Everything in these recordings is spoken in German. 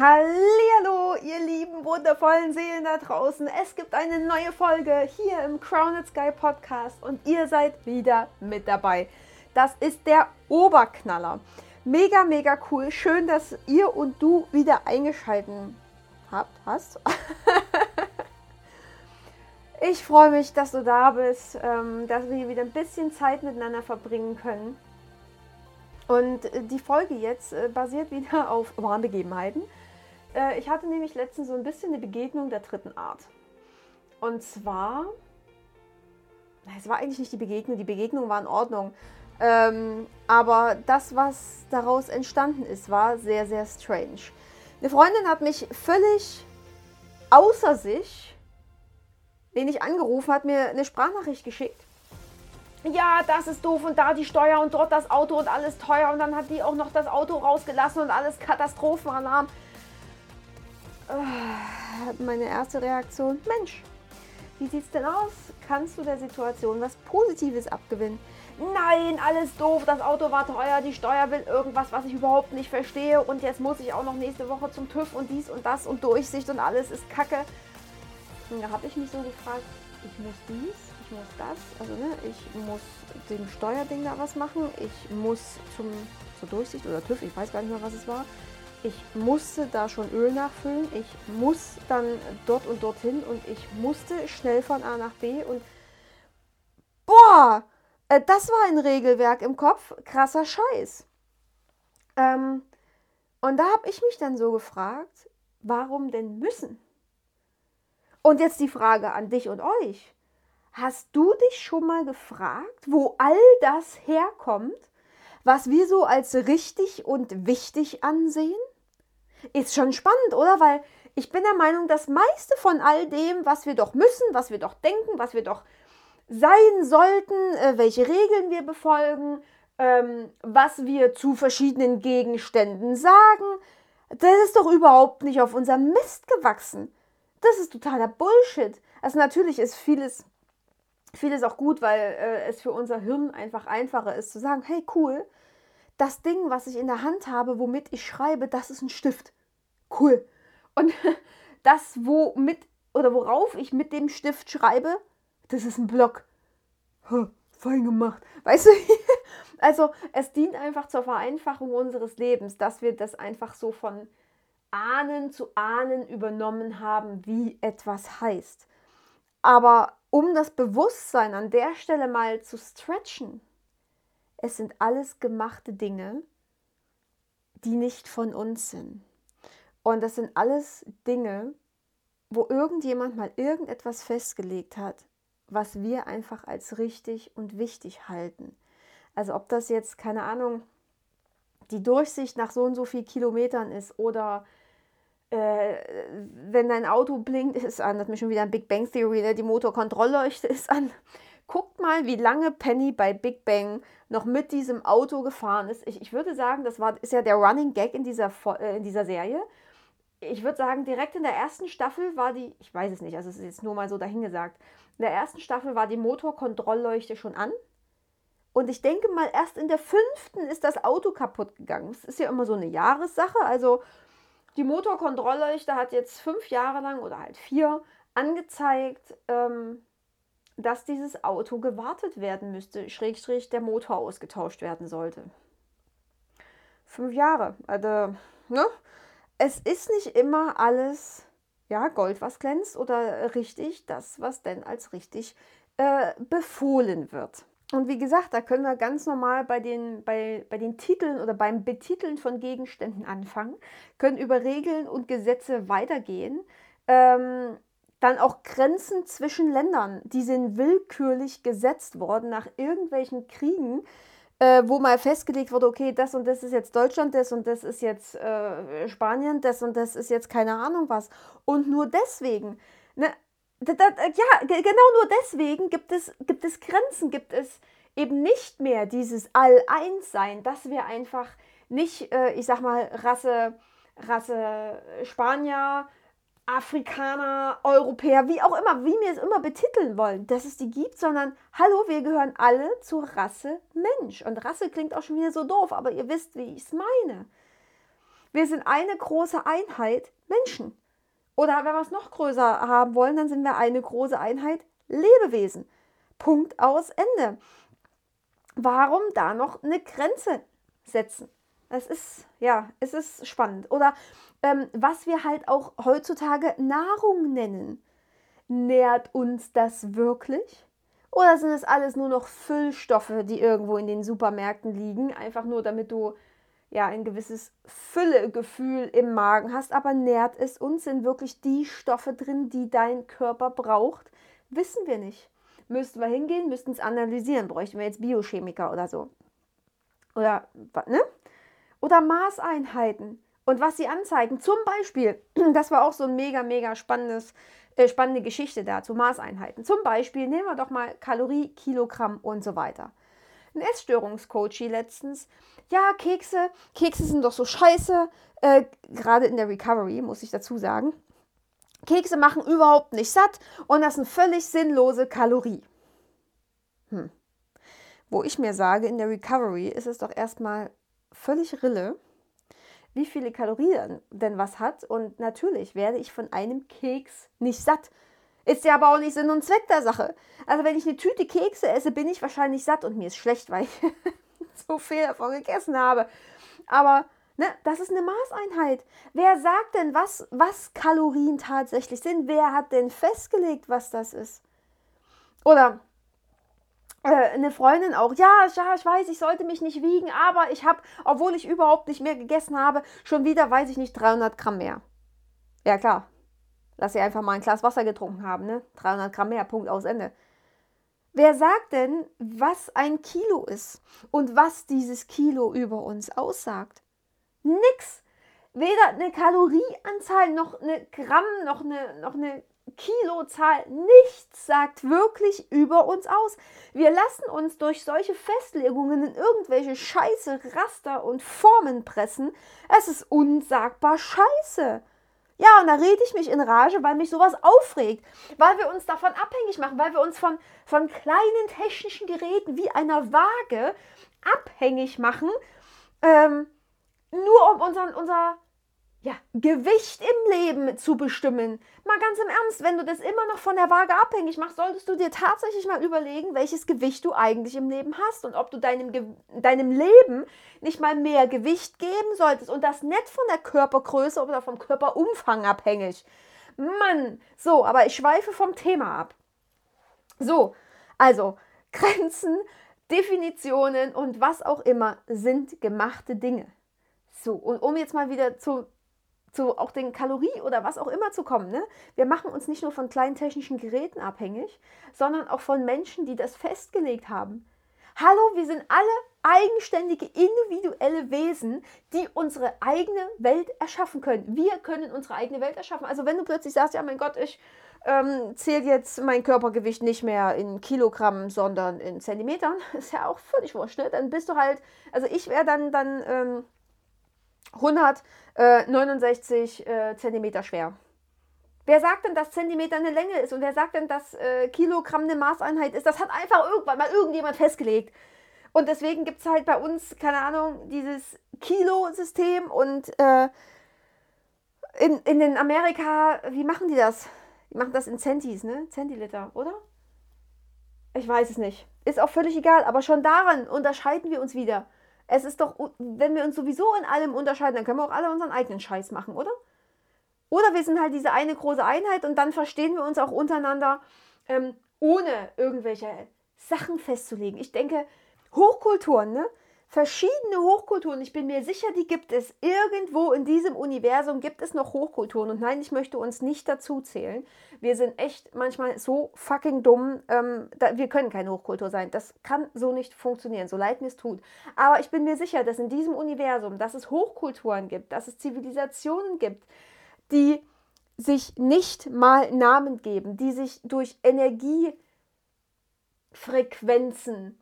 Hallo, ihr lieben wundervollen Seelen da draußen. Es gibt eine neue Folge hier im Crowned Sky Podcast und ihr seid wieder mit dabei. Das ist der Oberknaller. Mega, mega cool. Schön, dass ihr und du wieder eingeschalten habt. Hast? ich freue mich, dass du da bist, ähm, dass wir hier wieder ein bisschen Zeit miteinander verbringen können. Und die Folge jetzt äh, basiert wieder auf wahren Begebenheiten. Äh, ich hatte nämlich letztens so ein bisschen eine Begegnung der dritten Art. Und zwar, es war eigentlich nicht die Begegnung, die Begegnung war in Ordnung. Ähm, aber das, was daraus entstanden ist, war sehr, sehr strange. Eine Freundin hat mich völlig außer sich, den ich angerufen hat, mir eine Sprachnachricht geschickt. Ja, das ist doof und da die Steuer und dort das Auto und alles teuer und dann hat die auch noch das Auto rausgelassen und alles Katastrophenalarm. Äh, meine erste Reaktion, Mensch, wie sieht's denn aus? Kannst du der Situation was Positives abgewinnen? Nein, alles doof, das Auto war teuer, die Steuer will irgendwas, was ich überhaupt nicht verstehe und jetzt muss ich auch noch nächste Woche zum TÜV und dies und das und Durchsicht und alles ist Kacke. Und da habe ich mich so gefragt, ich muss dies, ich muss das, also ne, ich muss dem Steuerding da was machen, ich muss zum, zur Durchsicht oder TÜV, ich weiß gar nicht mehr, was es war ich musste da schon Öl nachfüllen, ich muss dann dort und dorthin und ich musste schnell von A nach B und boah, äh, das war ein Regelwerk im Kopf, krasser Scheiß. Ähm, und da habe ich mich dann so gefragt, warum denn müssen? Und jetzt die Frage an dich und euch. Hast du dich schon mal gefragt, wo all das herkommt, was wir so als richtig und wichtig ansehen? Ist schon spannend, oder? Weil ich bin der Meinung, das meiste von all dem, was wir doch müssen, was wir doch denken, was wir doch sein sollten, äh, welche Regeln wir befolgen, ähm, was wir zu verschiedenen Gegenständen sagen, das ist doch überhaupt nicht auf unserem Mist gewachsen. Das ist totaler Bullshit. Also natürlich ist vieles, vieles auch gut, weil äh, es für unser Hirn einfach einfacher ist zu sagen, hey cool, das Ding, was ich in der Hand habe, womit ich schreibe, das ist ein Stift. Cool. Und das, womit oder worauf ich mit dem Stift schreibe, das ist ein Block. Ha, fein gemacht. Weißt du? Also, es dient einfach zur Vereinfachung unseres Lebens, dass wir das einfach so von Ahnen zu Ahnen übernommen haben, wie etwas heißt. Aber um das Bewusstsein an der Stelle mal zu stretchen, es sind alles gemachte Dinge, die nicht von uns sind. Und das sind alles Dinge, wo irgendjemand mal irgendetwas festgelegt hat, was wir einfach als richtig und wichtig halten. Also ob das jetzt, keine Ahnung, die Durchsicht nach so und so viel Kilometern ist oder äh, wenn dein Auto blinkt, ist an, das ist mir schon wieder ein Big Bang Theory, ne? die Motorkontrollleuchte ist an. Guckt mal, wie lange Penny bei Big Bang noch mit diesem Auto gefahren ist. Ich, ich würde sagen, das war, ist ja der Running Gag in dieser, äh, in dieser Serie. Ich würde sagen, direkt in der ersten Staffel war die, ich weiß es nicht, also es ist jetzt nur mal so dahingesagt, in der ersten Staffel war die Motorkontrollleuchte schon an. Und ich denke mal, erst in der fünften ist das Auto kaputt gegangen. Es ist ja immer so eine Jahressache. Also die Motorkontrollleuchte hat jetzt fünf Jahre lang oder halt vier angezeigt, ähm, dass dieses Auto gewartet werden müsste, Schrägstrich der Motor ausgetauscht werden sollte. Fünf Jahre. Also, ne? Es ist nicht immer alles, ja, Gold, was glänzt oder richtig, das, was denn als richtig äh, befohlen wird. Und wie gesagt, da können wir ganz normal bei den, bei, bei den Titeln oder beim Betiteln von Gegenständen anfangen, können über Regeln und Gesetze weitergehen. Ähm, dann auch Grenzen zwischen Ländern, die sind willkürlich gesetzt worden nach irgendwelchen Kriegen, äh, wo mal festgelegt wurde, okay, das und das ist jetzt Deutschland, das und das ist jetzt äh, Spanien, das und das ist jetzt keine Ahnung was. Und nur deswegen, ne, das, das, ja, genau nur deswegen gibt es, gibt es Grenzen, gibt es eben nicht mehr dieses All-Eins-Sein, dass wir einfach nicht, äh, ich sag mal, Rasse, Rasse Spanier, Afrikaner, Europäer, wie auch immer, wie wir es immer betiteln wollen, dass es die gibt, sondern hallo, wir gehören alle zur Rasse Mensch. Und Rasse klingt auch schon wieder so doof, aber ihr wisst, wie ich es meine. Wir sind eine große Einheit Menschen. Oder wenn wir es noch größer haben wollen, dann sind wir eine große Einheit Lebewesen. Punkt aus Ende. Warum da noch eine Grenze setzen? Es ist, ja, es ist spannend. Oder ähm, was wir halt auch heutzutage Nahrung nennen. Nährt uns das wirklich? Oder sind es alles nur noch Füllstoffe, die irgendwo in den Supermärkten liegen, einfach nur damit du ja ein gewisses Füllegefühl im Magen hast, aber nährt es uns? Sind wirklich die Stoffe drin, die dein Körper braucht? Wissen wir nicht. Müssten wir hingehen, müssten es analysieren, bräuchten wir jetzt Biochemiker oder so. Oder, ne? Oder Maßeinheiten und was sie anzeigen. Zum Beispiel, das war auch so ein mega, mega spannendes, äh, spannende Geschichte dazu, Maßeinheiten. Zum Beispiel nehmen wir doch mal Kalorie, Kilogramm und so weiter. Ein Essstörungscoach letztens, ja, Kekse, Kekse sind doch so scheiße, äh, gerade in der Recovery, muss ich dazu sagen. Kekse machen überhaupt nicht satt und das sind völlig sinnlose Kalorie. Hm. Wo ich mir sage, in der Recovery ist es doch erstmal völlig Rille, wie viele Kalorien denn was hat. Und natürlich werde ich von einem Keks nicht satt. Ist ja aber auch nicht Sinn und Zweck der Sache. Also wenn ich eine Tüte Kekse esse, bin ich wahrscheinlich satt und mir ist schlecht, weil ich so viel davon gegessen habe. Aber ne, das ist eine Maßeinheit. Wer sagt denn, was, was Kalorien tatsächlich sind? Wer hat denn festgelegt, was das ist? Oder eine Freundin auch, ja, ja, ich weiß, ich sollte mich nicht wiegen, aber ich habe, obwohl ich überhaupt nicht mehr gegessen habe, schon wieder, weiß ich nicht, 300 Gramm mehr. Ja, klar. Lass sie einfach mal ein Glas Wasser getrunken haben, ne? 300 Gramm mehr, Punkt aus Ende. Wer sagt denn, was ein Kilo ist und was dieses Kilo über uns aussagt? Nix. Weder eine Kalorieanzahl noch eine Gramm noch eine, noch eine Kilozahl, nichts sagt wirklich über uns aus. Wir lassen uns durch solche Festlegungen in irgendwelche Scheiße, Raster und Formen pressen. Es ist unsagbar scheiße. Ja, und da rede ich mich in Rage, weil mich sowas aufregt, weil wir uns davon abhängig machen, weil wir uns von, von kleinen technischen Geräten wie einer Waage abhängig machen, ähm, nur um unseren, unser ja, Gewicht im Leben zu bestimmen. Mal ganz im Ernst, wenn du das immer noch von der Waage abhängig machst, solltest du dir tatsächlich mal überlegen, welches Gewicht du eigentlich im Leben hast und ob du deinem, deinem Leben nicht mal mehr Gewicht geben solltest und das nicht von der Körpergröße oder vom Körperumfang abhängig. Mann, so, aber ich schweife vom Thema ab. So, also Grenzen, Definitionen und was auch immer sind gemachte Dinge. So, und um jetzt mal wieder zu zu auch den Kalorie oder was auch immer zu kommen. Ne? Wir machen uns nicht nur von kleinen technischen Geräten abhängig, sondern auch von Menschen, die das festgelegt haben. Hallo, wir sind alle eigenständige, individuelle Wesen, die unsere eigene Welt erschaffen können. Wir können unsere eigene Welt erschaffen. Also wenn du plötzlich sagst, ja mein Gott, ich ähm, zähle jetzt mein Körpergewicht nicht mehr in Kilogramm, sondern in Zentimetern, ist ja auch völlig wurscht. Ne? Dann bist du halt, also ich wäre dann, dann ähm, 169 äh, äh, Zentimeter schwer. Wer sagt denn, dass Zentimeter eine Länge ist und wer sagt denn, dass äh, Kilogramm eine Maßeinheit ist? Das hat einfach irgendwann mal irgendjemand festgelegt. Und deswegen gibt es halt bei uns, keine Ahnung, dieses Kilo-System und äh, in, in den Amerika, wie machen die das? Die machen das in Centis, ne? Zentiliter, oder? Ich weiß es nicht. Ist auch völlig egal, aber schon daran unterscheiden wir uns wieder. Es ist doch, wenn wir uns sowieso in allem unterscheiden, dann können wir auch alle unseren eigenen Scheiß machen, oder? Oder wir sind halt diese eine große Einheit und dann verstehen wir uns auch untereinander, ähm, ohne irgendwelche Sachen festzulegen. Ich denke, Hochkulturen, ne? Verschiedene Hochkulturen. Ich bin mir sicher, die gibt es. Irgendwo in diesem Universum gibt es noch Hochkulturen. Und nein, ich möchte uns nicht dazu zählen. Wir sind echt manchmal so fucking dumm. Ähm, da, wir können keine Hochkultur sein. Das kann so nicht funktionieren, so leid mir es tut. Aber ich bin mir sicher, dass in diesem Universum, dass es Hochkulturen gibt, dass es Zivilisationen gibt, die sich nicht mal Namen geben, die sich durch Energiefrequenzen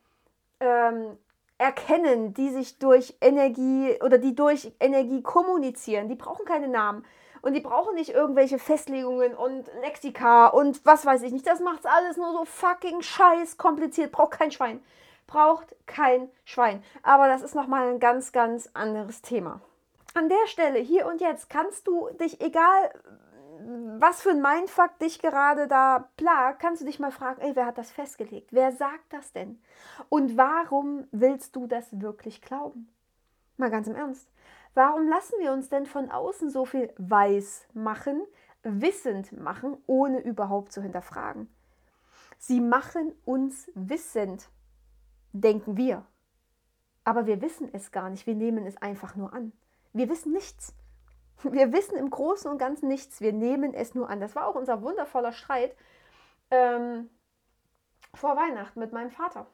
ähm, erkennen, die sich durch Energie oder die durch Energie kommunizieren. Die brauchen keine Namen. Und die brauchen nicht irgendwelche Festlegungen und Lexika und was weiß ich nicht. Das macht alles nur so fucking scheiß kompliziert. Braucht kein Schwein. Braucht kein Schwein. Aber das ist nochmal ein ganz, ganz anderes Thema. an der Stelle, hier und jetzt, kannst du dich, egal was für ein Mindfuck dich gerade da plagt, kannst du dich mal fragen, ey, wer hat das festgelegt? Wer sagt das denn? Und warum willst du das wirklich glauben? Mal ganz im Ernst. Warum lassen wir uns denn von außen so viel weiß machen, wissend machen, ohne überhaupt zu hinterfragen? Sie machen uns wissend, denken wir. Aber wir wissen es gar nicht, wir nehmen es einfach nur an. Wir wissen nichts. Wir wissen im Großen und Ganzen nichts. Wir nehmen es nur an. Das war auch unser wundervoller Streit ähm, vor Weihnachten mit meinem Vater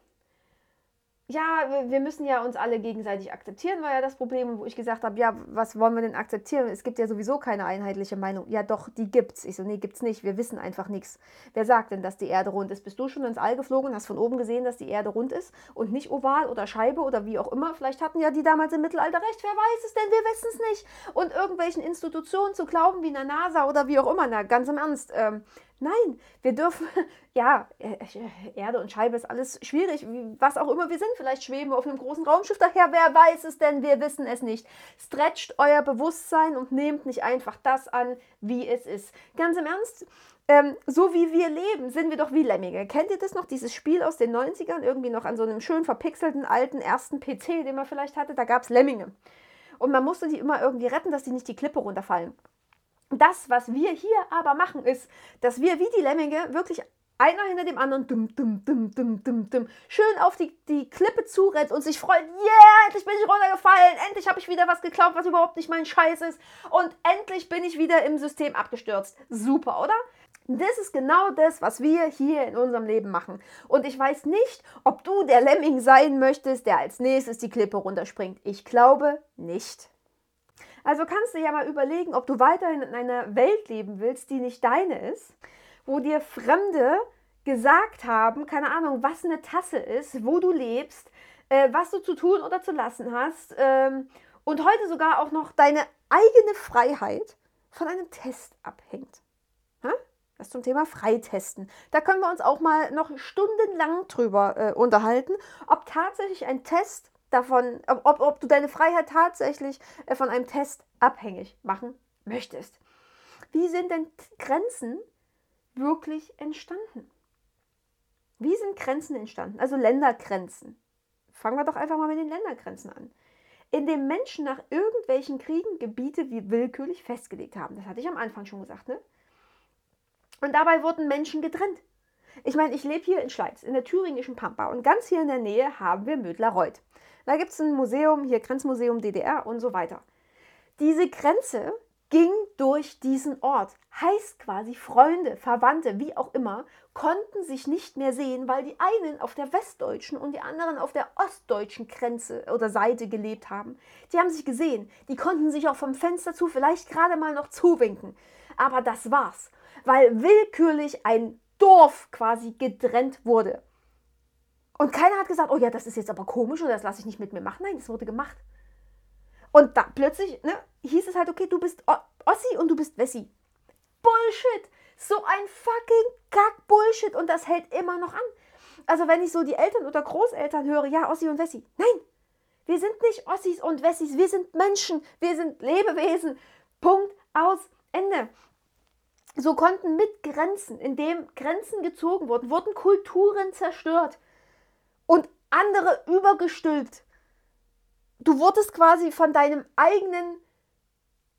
ja, wir müssen ja uns alle gegenseitig akzeptieren, war ja das Problem, wo ich gesagt habe, ja, was wollen wir denn akzeptieren? Es gibt ja sowieso keine einheitliche Meinung. Ja, doch, die gibt's. Ich so, nee, gibt's nicht. Wir wissen einfach nichts. Wer sagt denn, dass die Erde rund ist? Bist du schon ins All geflogen und hast von oben gesehen, dass die Erde rund ist und nicht oval oder Scheibe oder wie auch immer? Vielleicht hatten ja die damals im Mittelalter recht. Wer weiß es denn? Wir wissen es nicht. Und irgendwelchen Institutionen zu glauben, wie in der NASA oder wie auch immer, na, ganz im Ernst. Ähm, Nein, wir dürfen, ja, äh, äh, Erde und Scheibe ist alles schwierig, was auch immer wir sind. Vielleicht schweben wir auf einem großen Raumschiff daher, wer weiß es denn, wir wissen es nicht. Stretcht euer Bewusstsein und nehmt nicht einfach das an, wie es ist. Ganz im Ernst, ähm, so wie wir leben, sind wir doch wie Lemminge. Kennt ihr das noch, dieses Spiel aus den 90ern, irgendwie noch an so einem schön verpixelten alten ersten PC, den man vielleicht hatte? Da gab es Lemminge. Und man musste die immer irgendwie retten, dass die nicht die Klippe runterfallen. Das, was wir hier aber machen, ist, dass wir wie die Lemminge wirklich einer hinter dem anderen dum, dum, dum, dum, dum, dum, schön auf die, die Klippe zurennt und sich freut, yeah, endlich bin ich runtergefallen, endlich habe ich wieder was geklaut, was überhaupt nicht mein Scheiß ist und endlich bin ich wieder im System abgestürzt. Super, oder? Das ist genau das, was wir hier in unserem Leben machen. Und ich weiß nicht, ob du der Lemming sein möchtest, der als nächstes die Klippe runterspringt. Ich glaube nicht. Also kannst du ja mal überlegen, ob du weiterhin in einer Welt leben willst, die nicht deine ist, wo dir Fremde gesagt haben, keine Ahnung, was eine Tasse ist, wo du lebst, äh, was du zu tun oder zu lassen hast ähm, und heute sogar auch noch deine eigene Freiheit von einem Test abhängt. Ha? Das zum Thema Freitesten. Da können wir uns auch mal noch stundenlang drüber äh, unterhalten, ob tatsächlich ein Test davon, ob, ob du deine Freiheit tatsächlich äh, von einem Test abhängig machen möchtest. Wie sind denn Grenzen wirklich entstanden? Wie sind Grenzen entstanden? Also Ländergrenzen. Fangen wir doch einfach mal mit den Ländergrenzen an. In dem Menschen nach irgendwelchen Kriegen Gebiete wie willkürlich festgelegt haben. Das hatte ich am Anfang schon gesagt, ne? Und dabei wurden Menschen getrennt. Ich meine, ich lebe hier in Schleiz, in der thüringischen Pampa und ganz hier in der Nähe haben wir Mödlarreuth. Da gibt es ein Museum, hier Grenzmuseum DDR und so weiter. Diese Grenze ging durch diesen Ort. Heißt quasi, Freunde, Verwandte, wie auch immer, konnten sich nicht mehr sehen, weil die einen auf der westdeutschen und die anderen auf der ostdeutschen Grenze oder Seite gelebt haben. Die haben sich gesehen. Die konnten sich auch vom Fenster zu vielleicht gerade mal noch zuwinken. Aber das war's, weil willkürlich ein Dorf quasi getrennt wurde. Und keiner hat gesagt, oh ja, das ist jetzt aber komisch oder das lasse ich nicht mit mir machen. Nein, das wurde gemacht. Und da plötzlich ne, hieß es halt, okay, du bist Ossi und du bist Wessi. Bullshit! So ein fucking Kack-Bullshit und das hält immer noch an. Also wenn ich so die Eltern oder Großeltern höre, ja, Ossi und Wessi. Nein, wir sind nicht Ossis und Wessis, wir sind Menschen, wir sind Lebewesen. Punkt, aus, Ende. So konnten mit Grenzen, indem Grenzen gezogen wurden, wurden Kulturen zerstört und andere übergestülpt. Du wurdest quasi von deinem eigenen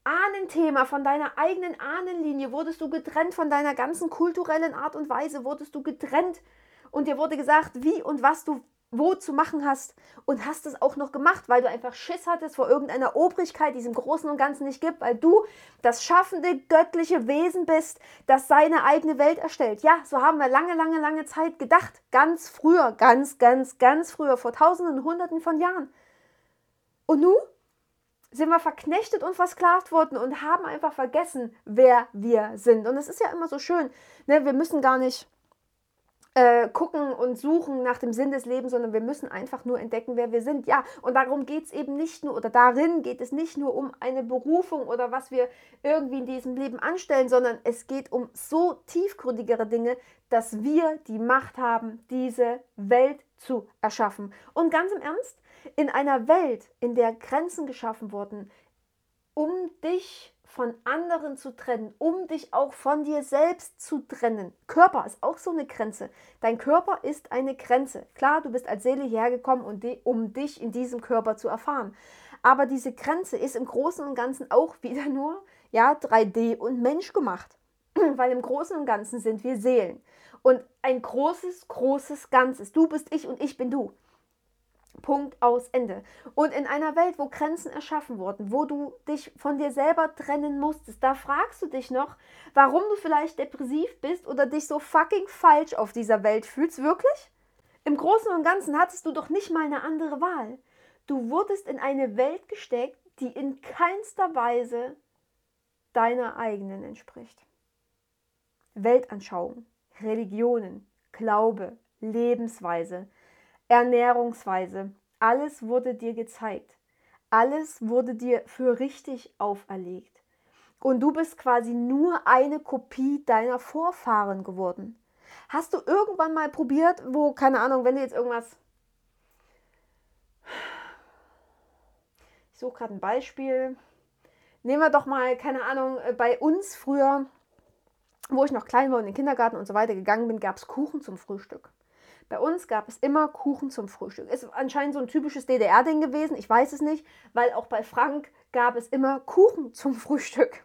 Ahnenthema, von deiner eigenen Ahnenlinie, wurdest du getrennt von deiner ganzen kulturellen Art und Weise, wurdest du getrennt und dir wurde gesagt, wie und was du wo zu machen hast und hast es auch noch gemacht, weil du einfach Schiss hattest vor irgendeiner Obrigkeit, die es im Großen und Ganzen nicht gibt, weil du das schaffende göttliche Wesen bist, das seine eigene Welt erstellt. Ja, so haben wir lange, lange, lange Zeit gedacht. Ganz früher, ganz, ganz, ganz früher, vor tausenden, hunderten von Jahren. Und nun sind wir verknechtet und versklavt worden und haben einfach vergessen, wer wir sind. Und es ist ja immer so schön, ne? wir müssen gar nicht äh, gucken und suchen nach dem Sinn des Lebens, sondern wir müssen einfach nur entdecken, wer wir sind. Ja, und darum geht es eben nicht nur, oder darin geht es nicht nur um eine Berufung oder was wir irgendwie in diesem Leben anstellen, sondern es geht um so tiefgründigere Dinge, dass wir die Macht haben, diese Welt zu erschaffen. Und ganz im Ernst, in einer Welt, in der Grenzen geschaffen wurden, um dich von anderen zu trennen, um dich auch von dir selbst zu trennen. Körper ist auch so eine Grenze. Dein Körper ist eine Grenze. Klar, du bist als Seele hergekommen, um dich in diesem Körper zu erfahren. Aber diese Grenze ist im Großen und Ganzen auch wieder nur ja, 3D und Mensch gemacht. Weil im Großen und Ganzen sind wir Seelen. Und ein großes, großes Ganzes. Du bist ich und ich bin du. Punkt aus Ende. Und in einer Welt, wo Grenzen erschaffen wurden, wo du dich von dir selber trennen musstest, da fragst du dich noch, warum du vielleicht depressiv bist oder dich so fucking falsch auf dieser Welt fühlst. Wirklich? Im Großen und Ganzen hattest du doch nicht mal eine andere Wahl. Du wurdest in eine Welt gesteckt, die in keinster Weise deiner eigenen entspricht. Weltanschauung, Religionen, Glaube, Lebensweise, Ernährungsweise, alles wurde dir gezeigt. Alles wurde dir für richtig auferlegt. Und du bist quasi nur eine Kopie deiner Vorfahren geworden. Hast du irgendwann mal probiert, wo, keine Ahnung, wenn du jetzt irgendwas. Ich suche gerade ein Beispiel. Nehmen wir doch mal, keine Ahnung, äh, bei uns früher, wo ich noch klein war und in den Kindergarten und so weiter gegangen bin, gab es Kuchen zum Frühstück. Bei uns gab es immer Kuchen zum Frühstück. Ist anscheinend so ein typisches DDR-Ding gewesen, ich weiß es nicht, weil auch bei Frank gab es immer Kuchen zum Frühstück.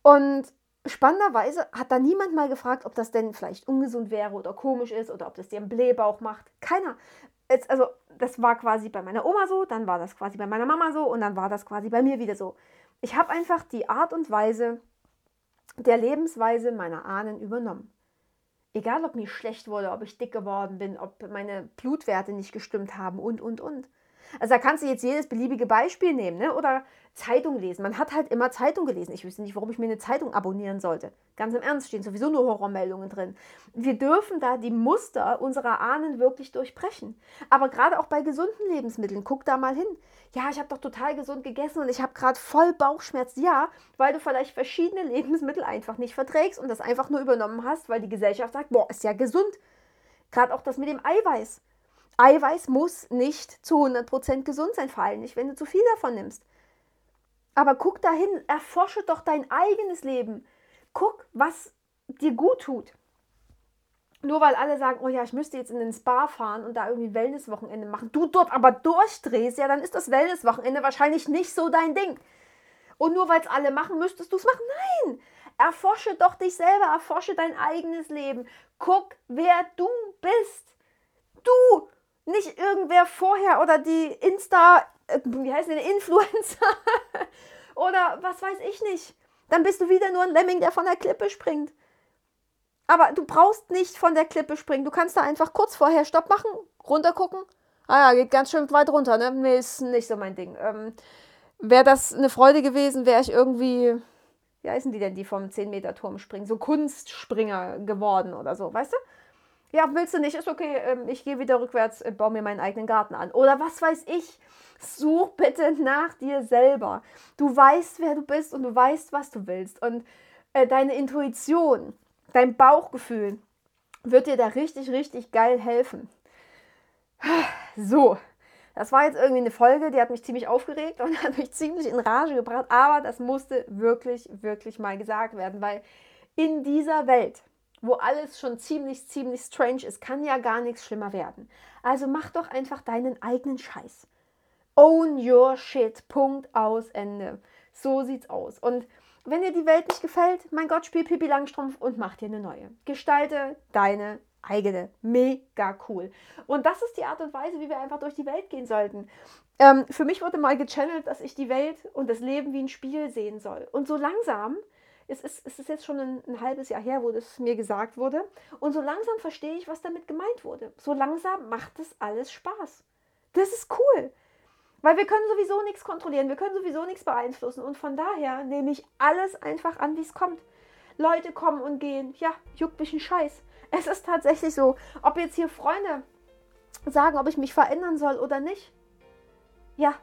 Und spannenderweise hat da niemand mal gefragt, ob das denn vielleicht ungesund wäre oder komisch ist oder ob das dir einen Blähbauch macht. Keiner. Es, also, das war quasi bei meiner Oma so, dann war das quasi bei meiner Mama so und dann war das quasi bei mir wieder so. Ich habe einfach die Art und Weise der Lebensweise meiner Ahnen übernommen egal ob mir schlecht wurde, ob ich dick geworden bin, ob meine Blutwerte nicht gestimmt haben und, und, und. Also da kannst du jetzt jedes beliebige Beispiel nehmen ne? oder Zeitung lesen. Man hat halt immer Zeitung gelesen. Ich wüsste nicht, warum ich mir eine Zeitung abonnieren sollte. Ganz im Ernst stehen sowieso nur Horrormeldungen drin. Wir dürfen da die Muster unserer Ahnen wirklich durchbrechen. Aber gerade auch bei gesunden Lebensmitteln, guck da mal hin. Ja, ich habe doch total gesund gegessen und ich habe gerade voll Bauchschmerz. Ja, weil du vielleicht verschiedene Lebensmittel einfach nicht verträgst und das einfach nur übernommen hast, weil die Gesellschaft sagt, boah, ist ja gesund. Gerade auch das mit dem Eiweiß. Eiweiß muss nicht zu 100% gesund sein, vor allem nicht, wenn du zu viel davon nimmst. Aber guck dahin, erforsche doch dein eigenes Leben. Guck, was dir gut tut. Nur weil alle sagen, oh ja, ich müsste jetzt in den Spa fahren und da irgendwie Wellnesswochenende machen, du dort aber durchdrehst, ja, dann ist das Wellnesswochenende wahrscheinlich nicht so dein Ding. Und nur weil es alle machen, müsstest du es machen. Nein! Erforsche doch dich selber, erforsche dein eigenes Leben. Guck, wer du bist. Du! Nicht irgendwer vorher oder die Insta, äh, wie heißen die, Influencer oder was weiß ich nicht. Dann bist du wieder nur ein Lemming, der von der Klippe springt. Aber du brauchst nicht von der Klippe springen. Du kannst da einfach kurz vorher Stopp machen, runtergucken. Ah ja, geht ganz schön weit runter, ne? Nee, ist nicht so mein Ding. Ähm, wäre das eine Freude gewesen, wäre ich irgendwie, wie heißen die denn, die vom 10-Meter-Turm springen? So Kunstspringer geworden oder so, weißt du? Ja, willst du nicht? Ist okay, ähm, ich gehe wieder rückwärts, äh, baue mir meinen eigenen Garten an. Oder was weiß ich. Such bitte nach dir selber. Du weißt, wer du bist und du weißt, was du willst. Und äh, deine Intuition, dein Bauchgefühl wird dir da richtig, richtig geil helfen. So, das war jetzt irgendwie eine Folge, die hat mich ziemlich aufgeregt und hat mich ziemlich in Rage gebracht. Aber das musste wirklich, wirklich mal gesagt werden, weil in dieser Welt, wo alles schon ziemlich, ziemlich strange ist, kann ja gar nichts schlimmer werden. Also mach doch einfach deinen eigenen Scheiß. Own your shit. Punkt aus Ende. So sieht's aus. Und wenn dir die Welt nicht gefällt, mein Gott, spiel Pipi Langstrumpf und mach dir eine neue. Gestalte deine eigene. Mega cool. Und das ist die Art und Weise, wie wir einfach durch die Welt gehen sollten. Ähm, für mich wurde mal gechannelt, dass ich die Welt und das Leben wie ein Spiel sehen soll. Und so langsam es ist, es ist jetzt schon ein, ein, halbes Jahr her, wo das mir gesagt wurde. Und so langsam verstehe ich, was damit gemeint wurde. So langsam macht das alles Spaß. Das ist cool. Weil wir können sowieso nichts kontrollieren, wir können sowieso nichts beeinflussen. Und von daher nehme ich alles einfach an, wie es kommt. Leute kommen und gehen. Ja, juckt mich ein Scheiß. Es ist tatsächlich so. Ob jetzt hier Freunde sagen, ob ich mich verändern soll oder nicht. Ja,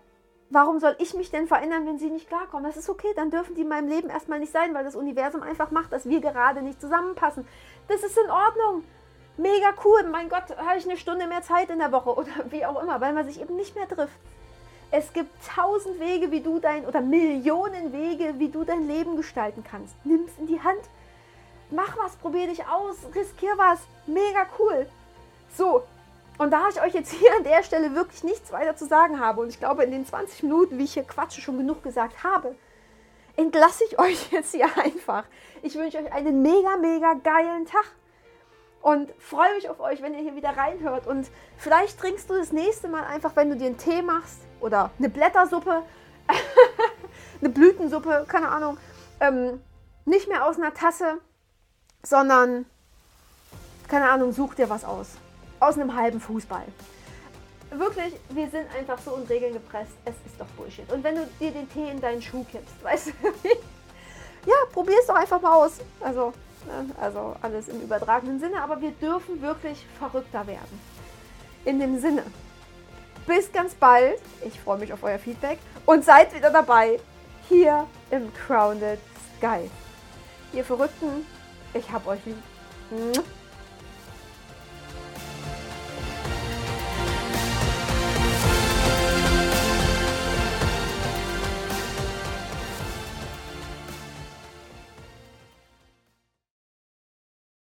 Warum soll ich mich denn verändern, wenn sie nicht klarkommen? Das ist okay, dann dürfen die in meinem Leben erstmal nicht sein, weil das Universum einfach macht, dass wir gerade nicht zusammenpassen. Das ist in Ordnung. Mega cool. Mein Gott, habe ich eine Stunde mehr Zeit in der Woche oder wie auch immer, weil man sich eben nicht mehr trifft. Es gibt tausend Wege, wie du dein, oder Millionen Wege, wie du dein Leben gestalten kannst. Nimm es in die Hand. Mach was, probier dich aus, riskier was. Mega cool. So, und da ich euch jetzt hier an der Stelle wirklich nichts weiter zu sagen habe, und ich glaube, in den 20 Minuten, wie ich hier quatsche, schon genug gesagt habe, entlasse ich euch jetzt hier einfach. Ich wünsche euch einen mega, mega geilen Tag und freue mich auf euch, wenn ihr hier wieder reinhört. Und vielleicht trinkst du das nächste Mal einfach, wenn du dir einen Tee machst oder eine Blättersuppe, eine Blütensuppe, keine Ahnung, ähm, nicht mehr aus einer Tasse, sondern, keine Ahnung, such dir was aus. Aus einem halben Fußball. Wirklich, wir sind einfach so in Regeln gepresst. Es ist doch Bullshit. Und wenn du dir den Tee in deinen Schuh kippst, weißt du, ja, probier es doch einfach mal aus. Also, Ne? Also alles im übertragenen Sinne, aber wir dürfen wirklich verrückter werden. In dem Sinne, bis ganz bald. Ich freue mich auf euer Feedback und seid wieder dabei hier im Crowned Sky. Ihr Verrückten, ich hab euch lieb.